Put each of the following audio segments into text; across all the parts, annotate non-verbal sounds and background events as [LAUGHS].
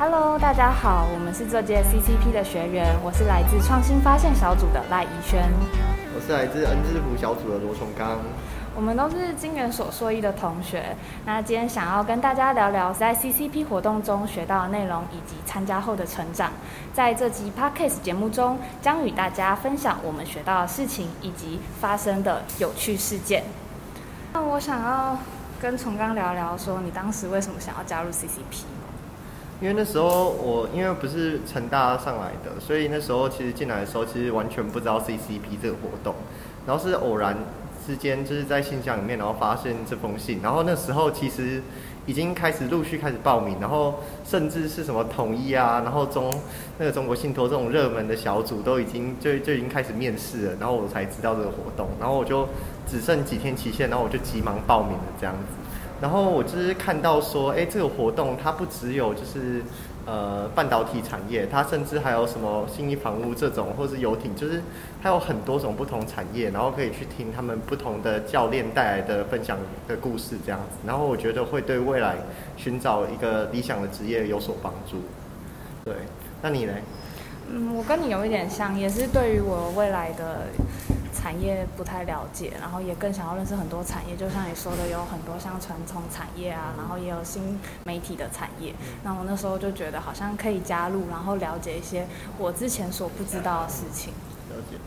Hello，大家好，我们是这届 CCP 的学员，我是来自创新发现小组的赖怡轩，我是来自恩智福小组的罗崇刚。我们都是金元所硕一的同学。那今天想要跟大家聊聊在 CCP 活动中学到的内容，以及参加后的成长。在这集 Podcast 节目中，将与大家分享我们学到的事情以及发生的有趣事件。那我想要跟崇刚聊聊，说你当时为什么想要加入 CCP？因为那时候我因为不是成大上来的，所以那时候其实进来的时候，其实完全不知道 CCP 这个活动，然后是偶然。之间就是在信箱里面，然后发现这封信，然后那时候其实已经开始陆续开始报名，然后甚至是什么统一啊，然后中那个中国信托这种热门的小组都已经就就已经开始面试了，然后我才知道这个活动，然后我就只剩几天期限，然后我就急忙报名了这样子，然后我就是看到说，哎，这个活动它不只有就是。呃，半导体产业，它甚至还有什么信义房屋这种，或是游艇，就是它有很多种不同产业，然后可以去听他们不同的教练带来的分享的故事这样子，然后我觉得会对未来寻找一个理想的职业有所帮助。对，那你呢？嗯，我跟你有一点像，也是对于我未来的。产业不太了解，然后也更想要认识很多产业。就像你说的，有很多像传统产业啊，然后也有新媒体的产业。那我那时候就觉得好像可以加入，然后了解一些我之前所不知道的事情。了解。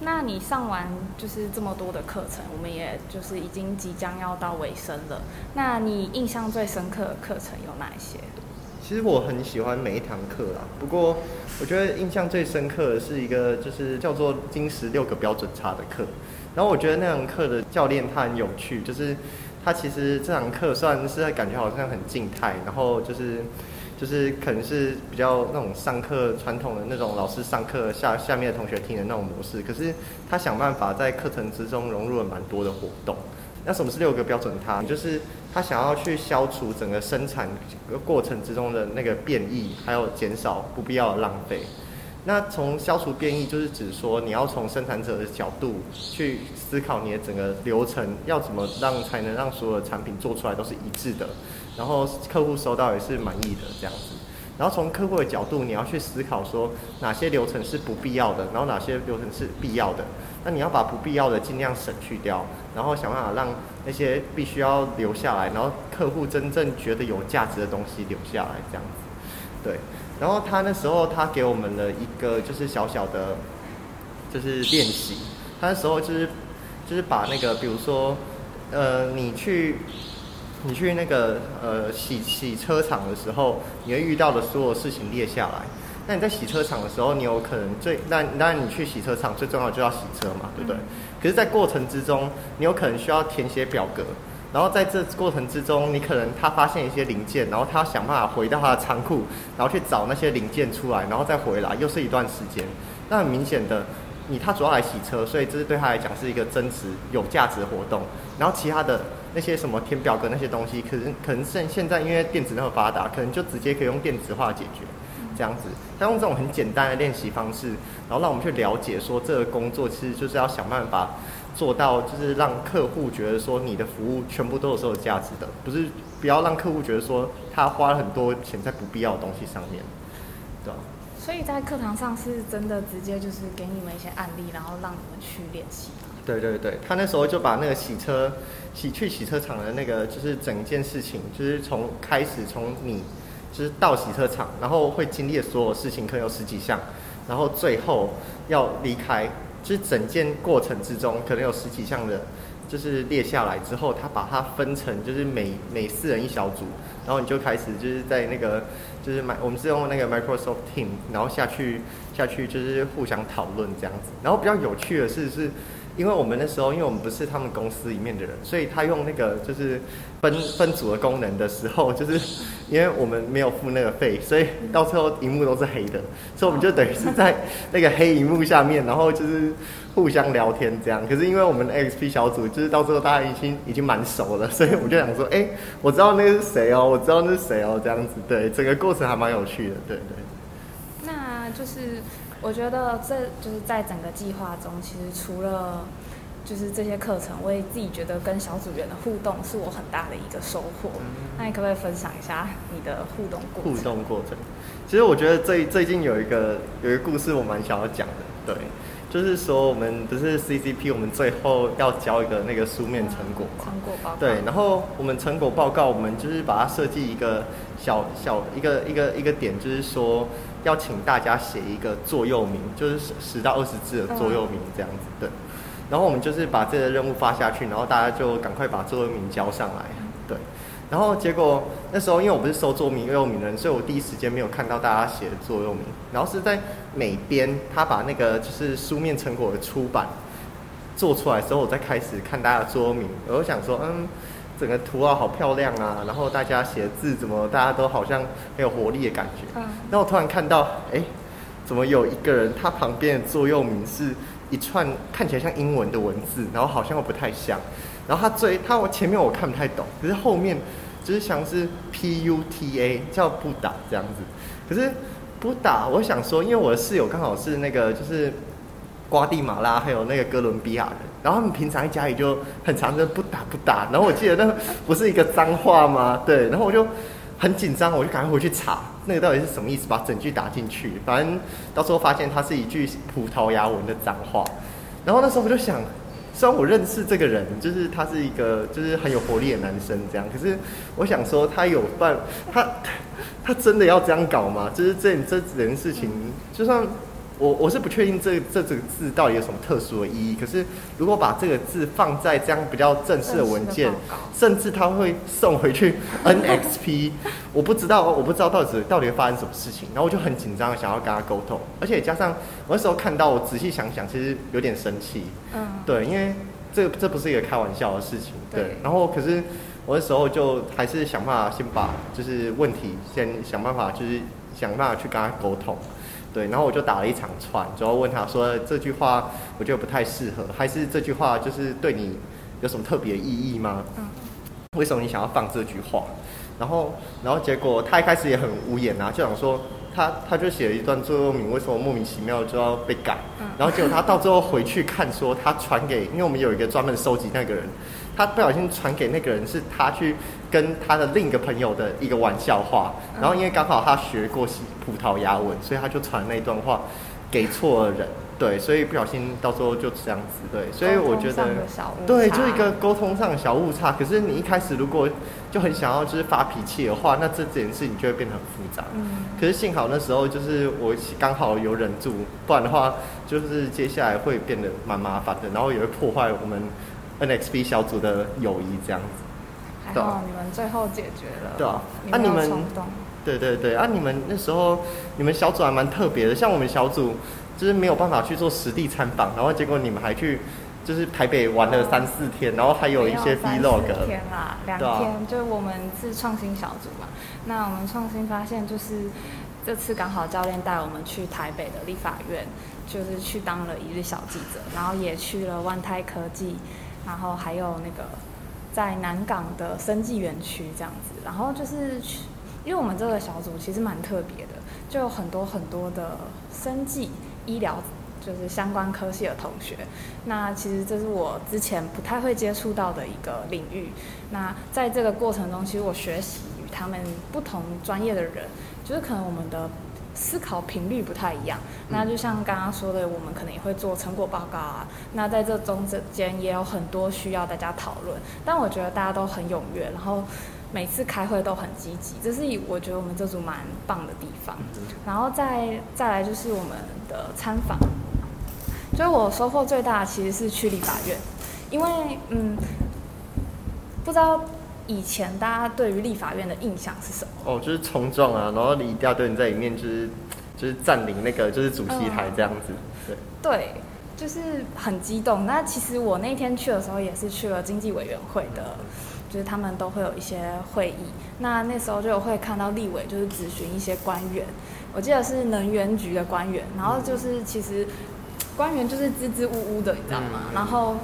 那你上完就是这么多的课程，我们也就是已经即将要到尾声了。那你印象最深刻的课程有哪一些？其实我很喜欢每一堂课啦，不过我觉得印象最深刻的是一个就是叫做金石六个标准差的课。然后我觉得那堂课的教练他很有趣，就是他其实这堂课虽然是感觉好像很静态，然后就是就是可能是比较那种上课传统的那种老师上课下下面的同学听的那种模式，可是他想办法在课程之中融入了蛮多的活动。那什么是六个标准差？就是他想要去消除整个生产过程之中的那个变异，还有减少不必要的浪费。那从消除变异，就是指说你要从生产者的角度去思考你的整个流程，要怎么让才能让所有的产品做出来都是一致的，然后客户收到也是满意的这样子。然后从客户的角度，你要去思考说哪些流程是不必要的，然后哪些流程是必要的。那你要把不必要的尽量省去掉，然后想办法让那些必须要留下来，然后客户真正觉得有价值的东西留下来，这样子。对。然后他那时候他给我们了一个就是小小的，就是练习。他那时候就是就是把那个比如说，呃，你去你去那个呃洗洗车场的时候，你会遇到的所有事情列下来。那你在洗车场的时候，你有可能最那那你去洗车场最重要就要洗车嘛，对不对？可是，在过程之中，你有可能需要填写表格，然后在这过程之中，你可能他发现一些零件，然后他想办法回到他的仓库，然后去找那些零件出来，然后再回来，又是一段时间。那很明显的，你他主要来洗车，所以这是对他来讲是一个真实有价值的活动。然后其他的那些什么填表格那些东西，可能可能现现在因为电子那么发达，可能就直接可以用电子化解决。这样子，他用这种很简单的练习方式，然后让我们去了解说，这个工作其实就是要想办法做到，就是让客户觉得说，你的服务全部都是有价值的，不是不要让客户觉得说，他花了很多钱在不必要的东西上面，对吧？所以在课堂上是真的直接就是给你们一些案例，然后让你们去练习。对对对，他那时候就把那个洗车、洗去洗车场的那个，就是整件事情，就是从开始从你。就是到洗车场，然后会经历的所有事情，可能有十几项，然后最后要离开，就是整件过程之中，可能有十几项的，就是列下来之后，他把它分成，就是每每四人一小组，然后你就开始就是在那个，就是买我们是用那个 Microsoft Team，然后下去下去就是互相讨论这样子，然后比较有趣的是是。因为我们那时候，因为我们不是他们公司里面的人，所以他用那个就是分分组的功能的时候，就是 [LAUGHS] 因为我们没有付那个费，所以到最后荧幕都是黑的，所以我们就等于是在那个黑荧幕下面，然后就是互相聊天这样。可是因为我们 XP 小组就是到最后大家已经已经蛮熟了，所以我就想说，哎，我知道那个是谁哦，我知道那是谁哦，这样子，对，整个过程还蛮有趣的，对对。那就是。我觉得这就是在整个计划中，其实除了就是这些课程，我也自己觉得跟小组员的互动是我很大的一个收获。那你可不可以分享一下你的互动过程？互动过程，其实我觉得最最近有一个有一个故事，我蛮想要讲的。对，就是说我们不是 CCP，我们最后要交一个那个书面成果嘛？成果报告。对，然后我们成果报告，我们就是把它设计一个小小一个一个一个点，就是说要请大家写一个座右铭，就是十十到二十字的座右铭这样子。对。然后我们就是把这个任务发下去，然后大家就赶快把座右铭交上来，对。然后结果那时候因为我不是收座右铭的人，所以我第一时间没有看到大家写的座右铭。然后是在美编他把那个就是书面成果的出版做出来的时候，我再开始看大家的座右铭。我就想说，嗯，整个图啊好漂亮啊，然后大家写的字怎么大家都好像很有活力的感觉。嗯。然后我突然看到，哎，怎么有一个人他旁边的座右铭是？一串看起来像英文的文字，然后好像又不太像，然后他最他我前面我看不太懂，可是后面就是像是 P U T A 叫不打这样子，可是不打我想说，因为我的室友刚好是那个就是瓜地马拉还有那个哥伦比亚人，然后他们平常在家里就很常的不打不打，然后我记得那个不是一个脏话吗？对，然后我就。很紧张，我就赶快回去查那个到底是什么意思，把整句打进去。反正到时候发现它是一句葡萄牙文的脏话。然后那时候我就想，虽然我认识这个人，就是他是一个就是很有活力的男生这样，可是我想说他有办他他真的要这样搞吗？就是这这件事情，就算。我我是不确定这这这个字到底有什么特殊的意义。可是如果把这个字放在这样比较正式的文件，甚至他会送回去 NXP，我不知道我不知道到底到底会发生什么事情。然后我就很紧张，想要跟他沟通，而且加上我那时候看到，我仔细想想，其实有点生气。嗯，对，因为这这不是一个开玩笑的事情。对，然后可是我那时候就还是想办法先把就是问题先想办法就是想办法去跟他沟通。对，然后我就打了一场串，主要问他说这句话我觉得不太适合，还是这句话就是对你有什么特别意义吗？嗯，为什么你想要放这句话？然后，然后结果他一开始也很无言啊，就想说他他就写了一段座右铭，为什么莫名其妙就要被改？然后结果他到最后回去看说他传给，因为我们有一个专门收集那个人。他不小心传给那个人，是他去跟他的另一个朋友的一个玩笑话，然后因为刚好他学过葡萄牙文，所以他就传那段话给错了人，对，所以不小心到时候就这样子，对，所以我觉得，对，就一个沟通上的小误差。可是你一开始如果就很想要就是发脾气的话，那这件事情就会变得很复杂。嗯，可是幸好那时候就是我刚好有忍住，不然的话就是接下来会变得蛮麻烦的，然后也会破坏我们。NXP 小组的友谊这样子，还好你们最后解决了。对啊，啊你们，对对对，啊你们那时候你们小组还蛮特别的，像我们小组就是没有办法去做实地参访，然后结果你们还去就是台北玩了三四天，然后还有一些 vlog。天啦，两天，就我们是创新小组嘛，那我们创新发现就是这次刚好教练带我们去台北的立法院，就是去当了一日小记者，然后也去了万泰科技。然后还有那个在南港的生技园区这样子，然后就是因为我们这个小组其实蛮特别的，就有很多很多的生技医疗就是相关科系的同学。那其实这是我之前不太会接触到的一个领域。那在这个过程中，其实我学习与他们不同专业的人，就是可能我们的。思考频率不太一样，那就像刚刚说的，我们可能也会做成果报告啊。那在这中之间也有很多需要大家讨论，但我觉得大家都很踊跃，然后每次开会都很积极，这是我觉得我们这组蛮棒的地方。然后再再来就是我们的参访，所以我收获最大其实是去立法院，因为嗯，不知道。以前大家对于立法院的印象是什么？哦，就是冲撞啊，然后一大堆人在里面，就是就是占领那个就是主席台这样子。对对，就是很激动。那其实我那天去的时候也是去了经济委员会的，就是他们都会有一些会议。那那时候就会看到立委就是咨询一些官员，我记得是能源局的官员，然后就是其实官员就是支支吾吾的，你知道吗？然后。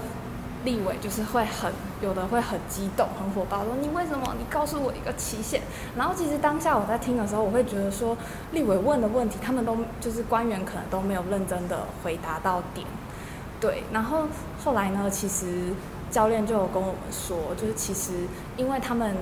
立委就是会很有的会很激动、很火爆，说你为什么？你告诉我一个期限。然后其实当下我在听的时候，我会觉得说，立委问的问题，他们都就是官员可能都没有认真的回答到点。对，然后后来呢，其实教练就有跟我们说，就是其实因为他们。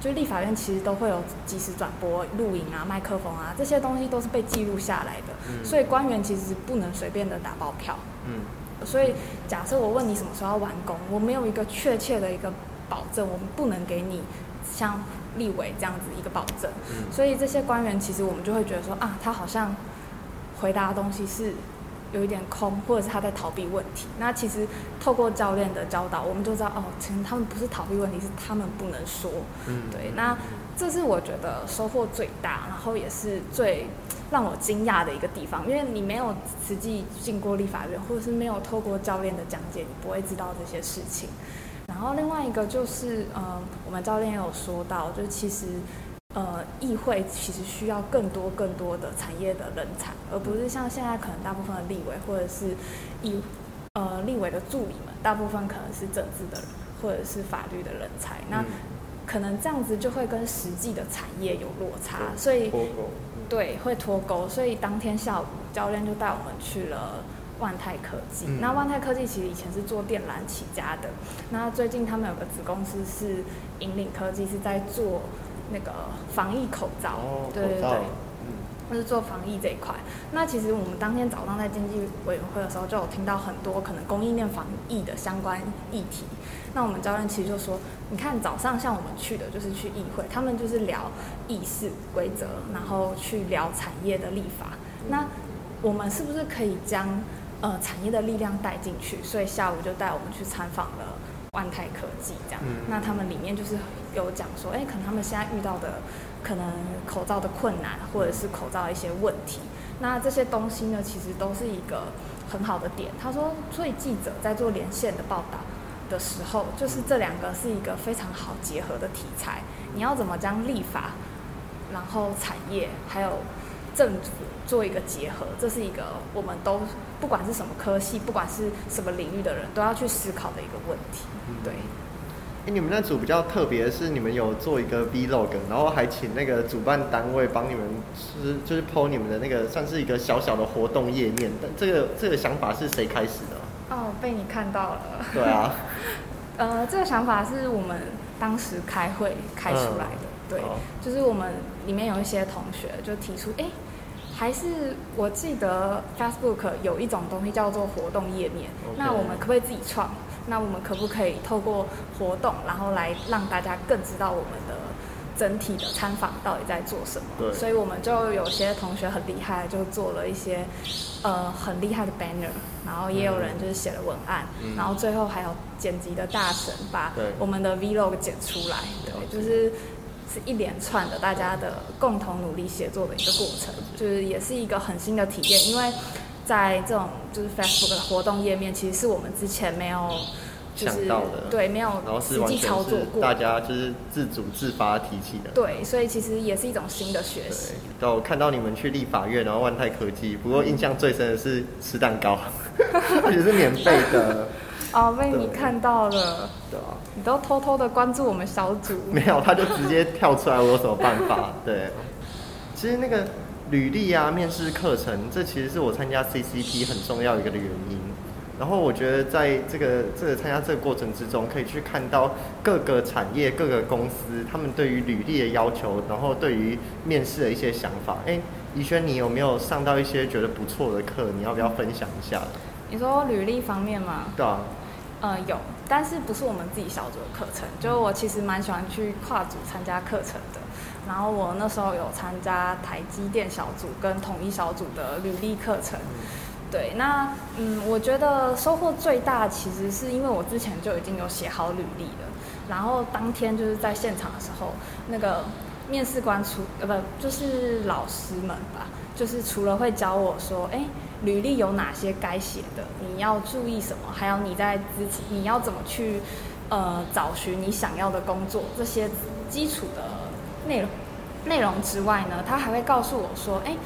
就立法院其实都会有即时转播、录影啊、麦克风啊，这些东西都是被记录下来的，所以官员其实不能随便的打包票。嗯，所以假设我问你什么时候要完工，我没有一个确切的一个保证，我们不能给你像立委这样子一个保证。嗯，所以这些官员其实我们就会觉得说啊，他好像回答的东西是。有一点空，或者是他在逃避问题。那其实透过教练的教导，我们就知道哦，其实他们不是逃避问题，是他们不能说。嗯，对。那这是我觉得收获最大，然后也是最让我惊讶的一个地方，因为你没有实际进过立法院，或者是没有透过教练的讲解，你不会知道这些事情。然后另外一个就是，嗯，我们教练也有说到，就是其实。呃，议会其实需要更多更多的产业的人才，而不是像现在可能大部分的立委或者是议呃立委的助理们，大部分可能是政治的人或者是法律的人才，那可能这样子就会跟实际的产业有落差，所以对会脱钩，所以当天下午教练就带我们去了万泰科技。那万泰科技其实以前是做电缆起家的，那最近他们有个子公司是引领科技，是在做。那个防疫口罩，对对对，嗯，是做防疫这一块。那其实我们当天早上在经济委员会的时候，就有听到很多可能供应链防疫的相关议题。那我们教练其实就说，你看早上像我们去的就是去议会，他们就是聊议事规则，然后去聊产业的立法。那我们是不是可以将呃产业的力量带进去？所以下午就带我们去参访了。万泰科技这样，那他们里面就是有讲说，哎，可能他们现在遇到的可能口罩的困难，或者是口罩一些问题，那这些东西呢，其实都是一个很好的点。他说，所以记者在做连线的报道的时候，就是这两个是一个非常好结合的题材。你要怎么将立法，然后产业还有政府做一个结合，这是一个我们都。不管是什么科系，不管是什么领域的人，都要去思考的一个问题。对。哎，你们那组比较特别的是，你们有做一个 Vlog，然后还请那个主办单位帮你们是就是 PO 你们的那个算是一个小小的活动页面。但这个这个想法是谁开始的？哦，被你看到了。对啊。[LAUGHS] 呃，这个想法是我们当时开会开出来的。对。就是我们里面有一些同学就提出，哎。还是我记得 Facebook 有一种东西叫做活动页面，那我们可不可以自己创？那我们可不可以透过活动，然后来让大家更知道我们的整体的参访到底在做什么？所以我们就有些同学很厉害，就做了一些呃很厉害的 banner，然后也有人就是写了文案，然后最后还有剪辑的大神把我们的 Vlog 剪出来，对，就是。是一连串的大家的共同努力协作的一个过程，就是也是一个很新的体验。因为在这种就是 Facebook 的活动页面，其实是我们之前没有想到的，对，没有实际操作过，大家就是自主自发提起的。对，所以其实也是一种新的学习。都看到你们去立法院，然后万泰科技，不过印象最深的是吃蛋糕，[LAUGHS] 而且是免费的。[LAUGHS] 哦，被你看到了，对啊，你都偷偷的关注我们小组。没有，他就直接跳出来，我有什么办法？对，其实那个履历啊、面试课程，这其实是我参加 CCP 很重要一个的原因。然后我觉得在这个这个参加这个过程之中，可以去看到各个产业、各个公司他们对于履历的要求，然后对于面试的一些想法。哎，怡轩，你有没有上到一些觉得不错的课？你要不要分享一下？你说履历方面吗？对啊。呃，有，但是不是我们自己小组的课程。就我其实蛮喜欢去跨组参加课程的。然后我那时候有参加台积电小组跟统一小组的履历课程。对，那嗯，我觉得收获最大其实是因为我之前就已经有写好履历了。然后当天就是在现场的时候，那个面试官除呃不就是老师们吧，就是除了会教我说，哎。履历有哪些该写的？你要注意什么？还有你在之前你要怎么去呃找寻你想要的工作？这些基础的内容内容之外呢，他还会告诉我说：“哎，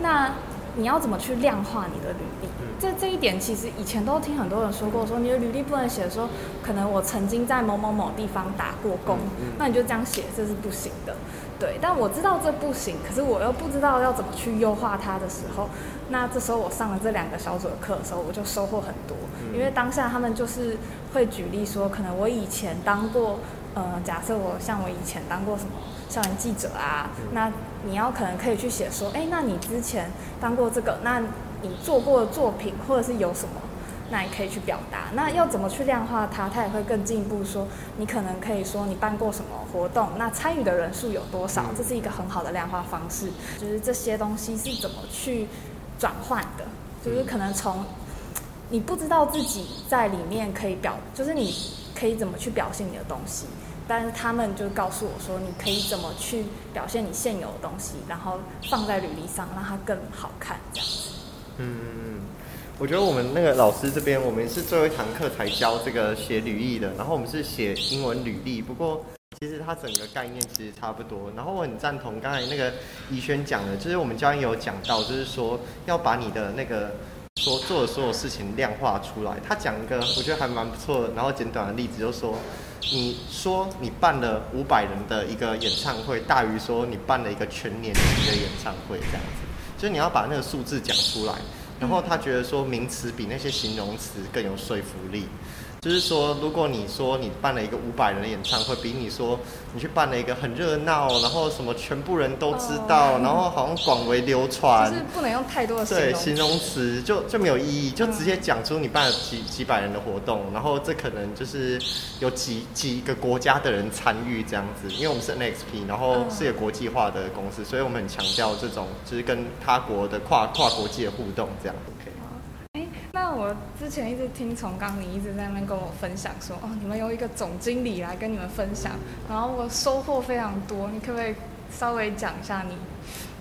那你要怎么去量化你的履历？”这这一点其实以前都听很多人说过，说你的履历不能写说可能我曾经在某某某地方打过工，那你就这样写，这是不行的。对，但我知道这不行，可是我又不知道要怎么去优化它的时候，那这时候我上了这两个小组的课的时候，我就收获很多，因为当下他们就是会举例说，可能我以前当过，呃，假设我像我以前当过什么校园记者啊，那你要可能可以去写说，哎，那你之前当过这个，那你做过的作品或者是有什么？那你可以去表达，那要怎么去量化它？它也会更进一步说，你可能可以说你办过什么活动，那参与的人数有多少？这是一个很好的量化方式。就是这些东西是怎么去转换的？就是可能从你不知道自己在里面可以表，就是你可以怎么去表现你的东西，但是他们就告诉我说，你可以怎么去表现你现有的东西，然后放在履历上，让它更好看，这样子。嗯。我觉得我们那个老师这边，我们是最后一堂课才教这个写履历的，然后我们是写英文履历。不过其实它整个概念其实差不多。然后我很赞同刚才那个怡轩讲的，就是我们教练有讲到，就是说要把你的那个所做的所有事情量化出来。他讲一个我觉得还蛮不错的，然后简短的例子，就说你说你办了五百人的一个演唱会，大于说你办了一个全年级的演唱会这样子，就是你要把那个数字讲出来。然后他觉得说名词比那些形容词更有说服力。就是说，如果你说你办了一个五百人的演唱会，比你说你去办了一个很热闹，然后什么全部人都知道，然后好像广为流传，就是不能用太多的对形容词，就就没有意义，就直接讲出你办了几几百人的活动，然后这可能就是有几几个国家的人参与这样子，因为我们是 NXP，然后是一个国际化的公司，所以我们很强调这种就是跟他国的跨跨国际的互动这样。那我之前一直听从刚你一直在那边跟我分享说，哦，你们有一个总经理来跟你们分享，然后我收获非常多。你可不可以稍微讲一下你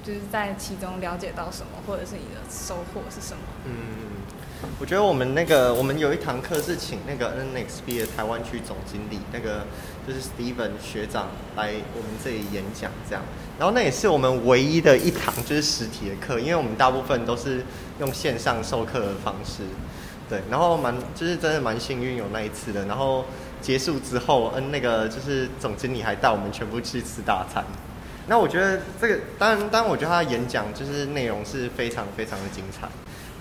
就是在其中了解到什么，或者是你的收获是什么？嗯，我觉得我们那个我们有一堂课是请那个 NXP 的台湾区总经理，那个就是 Steven 学长来我们这里演讲，这样。然后那也是我们唯一的一堂就是实体的课，因为我们大部分都是用线上授课的方式，对。然后蛮就是真的蛮幸运有那一次的。然后结束之后，嗯，那个就是总经理还带我们全部去吃大餐。那我觉得这个当然，当然我觉得他的演讲就是内容是非常非常的精彩。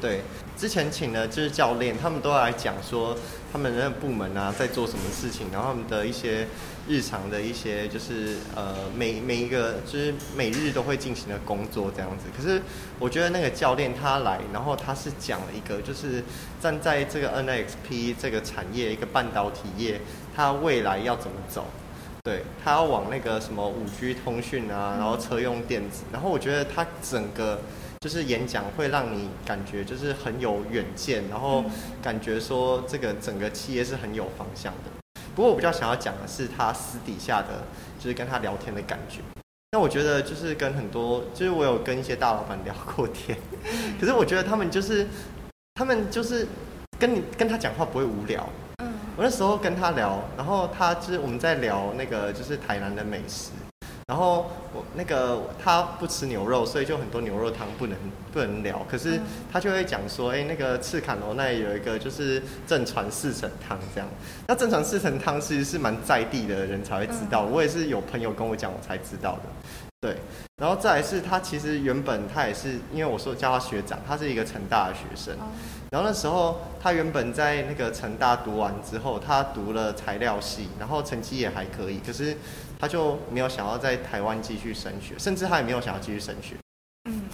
对，之前请的就是教练，他们都来讲说他们的部门啊在做什么事情，然后他们的一些。日常的一些就是呃每每一个就是每日都会进行的工作这样子，可是我觉得那个教练他来，然后他是讲了一个就是站在这个 NXP 这个产业一个半导体业，它未来要怎么走？对，他要往那个什么五 G 通讯啊，然后车用电子，然后我觉得他整个就是演讲会让你感觉就是很有远见，然后感觉说这个整个企业是很有方向的。不过我比较想要讲的是他私底下的，就是跟他聊天的感觉。那我觉得就是跟很多，就是我有跟一些大老板聊过天，可是我觉得他们就是，他们就是跟你跟他讲话不会无聊。嗯，我那时候跟他聊，然后他就是我们在聊那个就是台南的美食。然后我那个他不吃牛肉，所以就很多牛肉汤不能不能聊。可是他就会讲说，哎，那个赤坎楼那里有一个就是正传四神汤这样。那正传四神汤其实是蛮在地的人才会知道，我也是有朋友跟我讲我才知道的。对，然后再来是他其实原本他也是因为我说叫他学长，他是一个成大的学生。然后那时候他原本在那个成大读完之后，他读了材料系，然后成绩也还可以，可是。他就没有想要在台湾继续升学，甚至他也没有想要继续升学。嗯，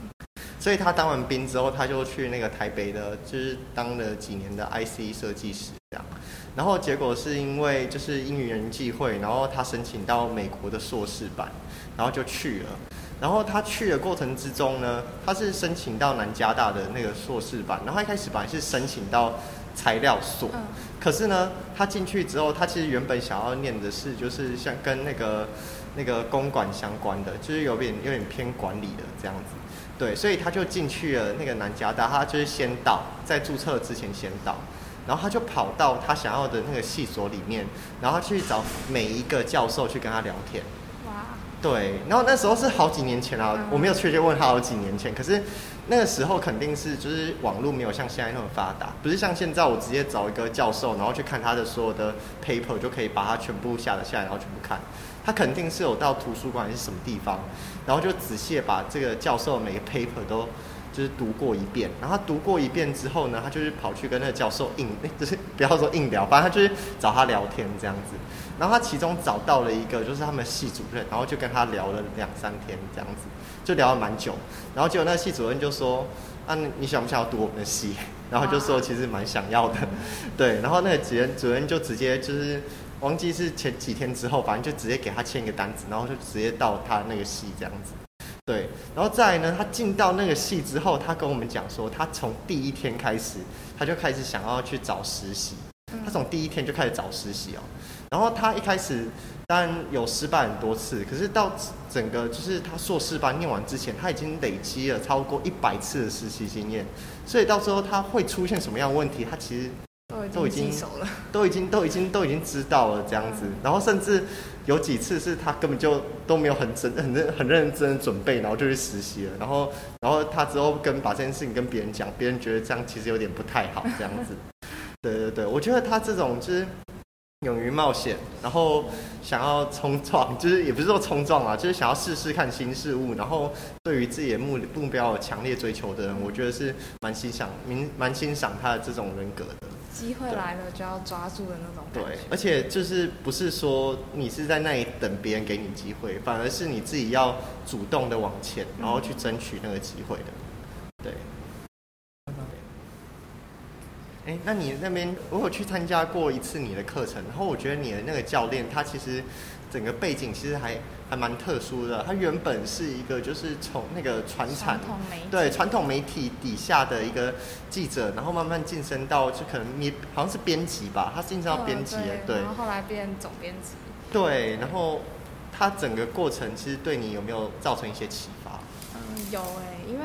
所以他当完兵之后，他就去那个台北的，就是当了几年的 IC 设计师这样。然后结果是因为就是因缘际会，然后他申请到美国的硕士班，然后就去了。然后他去的过程之中呢，他是申请到南加大的那个硕士班，然后一开始本来是申请到。材料所，可是呢，他进去之后，他其实原本想要念的是，就是像跟那个那个公管相关的，就是有点有点偏管理的这样子，对，所以他就进去了那个南加大，他就是先到，在注册之前先到，然后他就跑到他想要的那个系所里面，然后去找每一个教授去跟他聊天。哇，对，然后那时候是好几年前啊，我没有确切问他好几年前，可是。那个时候肯定是就是网络没有像现在那么发达，不是像现在我直接找一个教授，然后去看他的所有的 paper 就可以把它全部下得下来，然后全部看。他肯定是有到图书馆还是什么地方，然后就仔细把这个教授每个 paper 都就是读过一遍，然后他读过一遍之后呢，他就是跑去跟那个教授硬，[LAUGHS] 就是不要说硬聊，反正他就是找他聊天这样子。然后他其中找到了一个，就是他们系主任，然后就跟他聊了两三天这样子，就聊了蛮久。然后结果那个系主任就说：“啊，你想不想要读我们的系？” [LAUGHS] 然后就说其实蛮想要的，对。然后那个主任主任就直接就是忘记是前几天之后，反正就直接给他签一个单子，然后就直接到他那个系这样子。对，然后再来呢，他进到那个系之后，他跟我们讲说，他从第一天开始，他就开始想要去找实习。他从第一天就开始找实习哦。然后他一开始当然有失败很多次，可是到整个就是他硕士班念完之前，他已经累积了超过一百次的实习经验，所以到时候他会出现什么样的问题，他其实都已经，都已经都已经都已经知道了这样子。然后甚至有几次是他根本就都没有很真很认很认真的准备，然后就去实习了。然后然后他之后跟把这件事情跟别人讲，别人觉得这样其实有点不太好这样子。对对对，我觉得他这种就是。勇于冒险，然后想要冲撞，[LAUGHS] 就是也不是说冲撞啊，就是想要试试看新事物，然后对于自己的目目标有强烈追求的人，我觉得是蛮欣赏、蛮蛮欣赏他的这种人格的。机会来了就要抓住的那种。对，而且就是不是说你是在那里等别人给你机会，反而是你自己要主动的往前，然后去争取那个机会的。对。哎，那你那边我有去参加过一次你的课程，然后我觉得你的那个教练他其实整个背景其实还还蛮特殊的。他原本是一个就是从那个传产对传统媒体底下的一个记者，然后慢慢晋升到就可能你好像是编辑吧，他晋升到编辑，对，然后后来变总编辑。对，然后他整个过程其实对你有没有造成一些启发？嗯，有哎，因为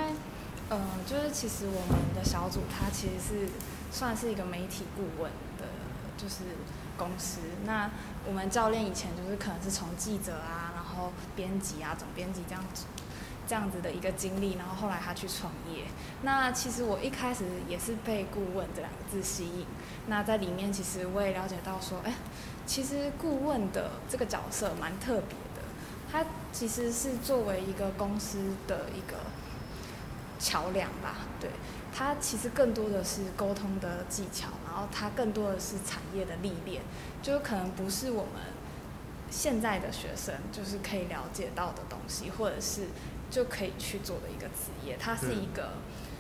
嗯，就是其实我们的小组他其实是。算是一个媒体顾问的，就是公司。那我们教练以前就是可能是从记者啊，然后编辑啊、总编辑这样子，这样子的一个经历，然后后来他去创业。那其实我一开始也是被顾问这两个字吸引。那在里面其实我也了解到说，哎，其实顾问的这个角色蛮特别的。他其实是作为一个公司的一个桥梁吧，对。它其实更多的是沟通的技巧，然后它更多的是产业的历练，就可能不是我们现在的学生就是可以了解到的东西，或者是就可以去做的一个职业。它是一个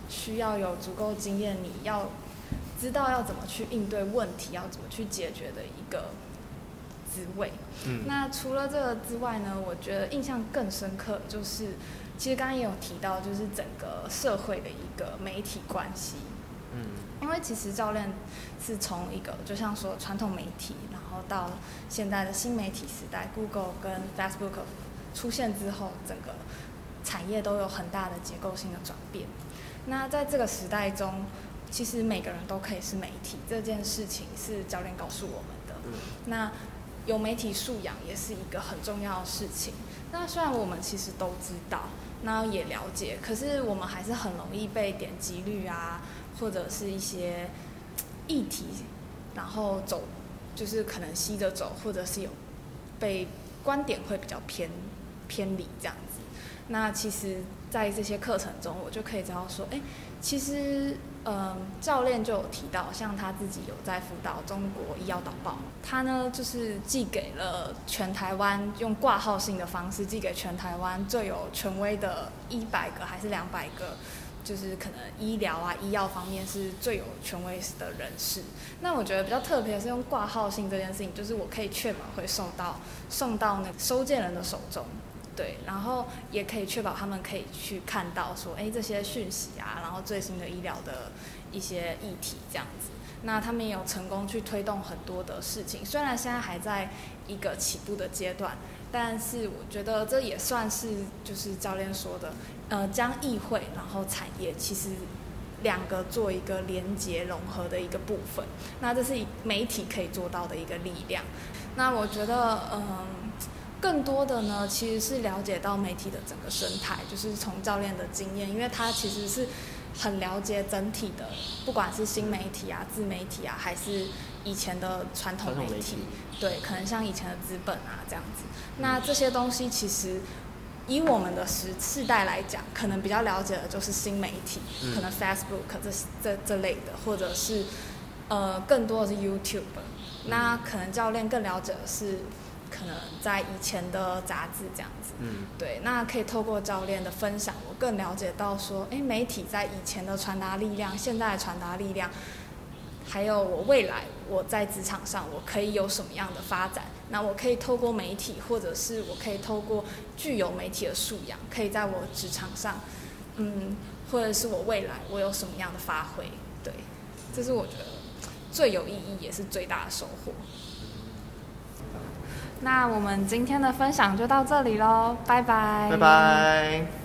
需要有足够经验，你要知道要怎么去应对问题，要怎么去解决的一个职位。那除了这个之外呢，我觉得印象更深刻就是。其实刚刚也有提到，就是整个社会的一个媒体关系。嗯，因为其实教练是从一个就像说传统媒体，然后到现在的新媒体时代，Google 跟 Facebook 出现之后，整个产业都有很大的结构性的转变。那在这个时代中，其实每个人都可以是媒体，这件事情是教练告诉我们的。那有媒体素养也是一个很重要的事情。那虽然我们其实都知道。那也了解，可是我们还是很容易被点击率啊，或者是一些议题，然后走，就是可能吸着走，或者是有被观点会比较偏偏离这样子。那其实，在这些课程中，我就可以知道说，哎，其实。嗯，教练就有提到，像他自己有在辅导《中国医药导报》，他呢就是寄给了全台湾用挂号性的方式寄给全台湾最有权威的一百个还是两百个，就是可能医疗啊、医药方面是最有权威的人士。那我觉得比较特别的是用挂号性这件事情，就是我可以确保会送到送到那个收件人的手中。对，然后也可以确保他们可以去看到说，哎，这些讯息啊，然后最新的医疗的一些议题这样子。那他们也有成功去推动很多的事情，虽然现在还在一个起步的阶段，但是我觉得这也算是就是教练说的，呃，将议会然后产业其实两个做一个连接融合的一个部分。那这是媒体可以做到的一个力量。那我觉得，嗯。更多的呢，其实是了解到媒体的整个生态，就是从教练的经验，因为他其实是很了解整体的，不管是新媒体啊、自媒体啊，还是以前的传统媒媒体体，对，可能像以前的资本啊这样子。那这些东西其实以我们的时世代来讲，可能比较了解的就是新媒体，嗯可能 Facebook 这这这类的，或者是呃更多的是 YouTube。那可能教练更了解的是，可能在以前的杂志这样子。嗯对，那可以透过教练的分享，我更了解到说，诶，媒体在以前的传达力量，现在的传达力量，还有我未来我在职场上我可以有什么样的发展？那我可以透过媒体，或者是我可以透过具有媒体的素养，可以在我职场上，嗯，或者是我未来我有什么样的发挥？对，这是我觉得最有意义也是最大的收获。那我们今天的分享就到这里喽，拜拜，拜拜。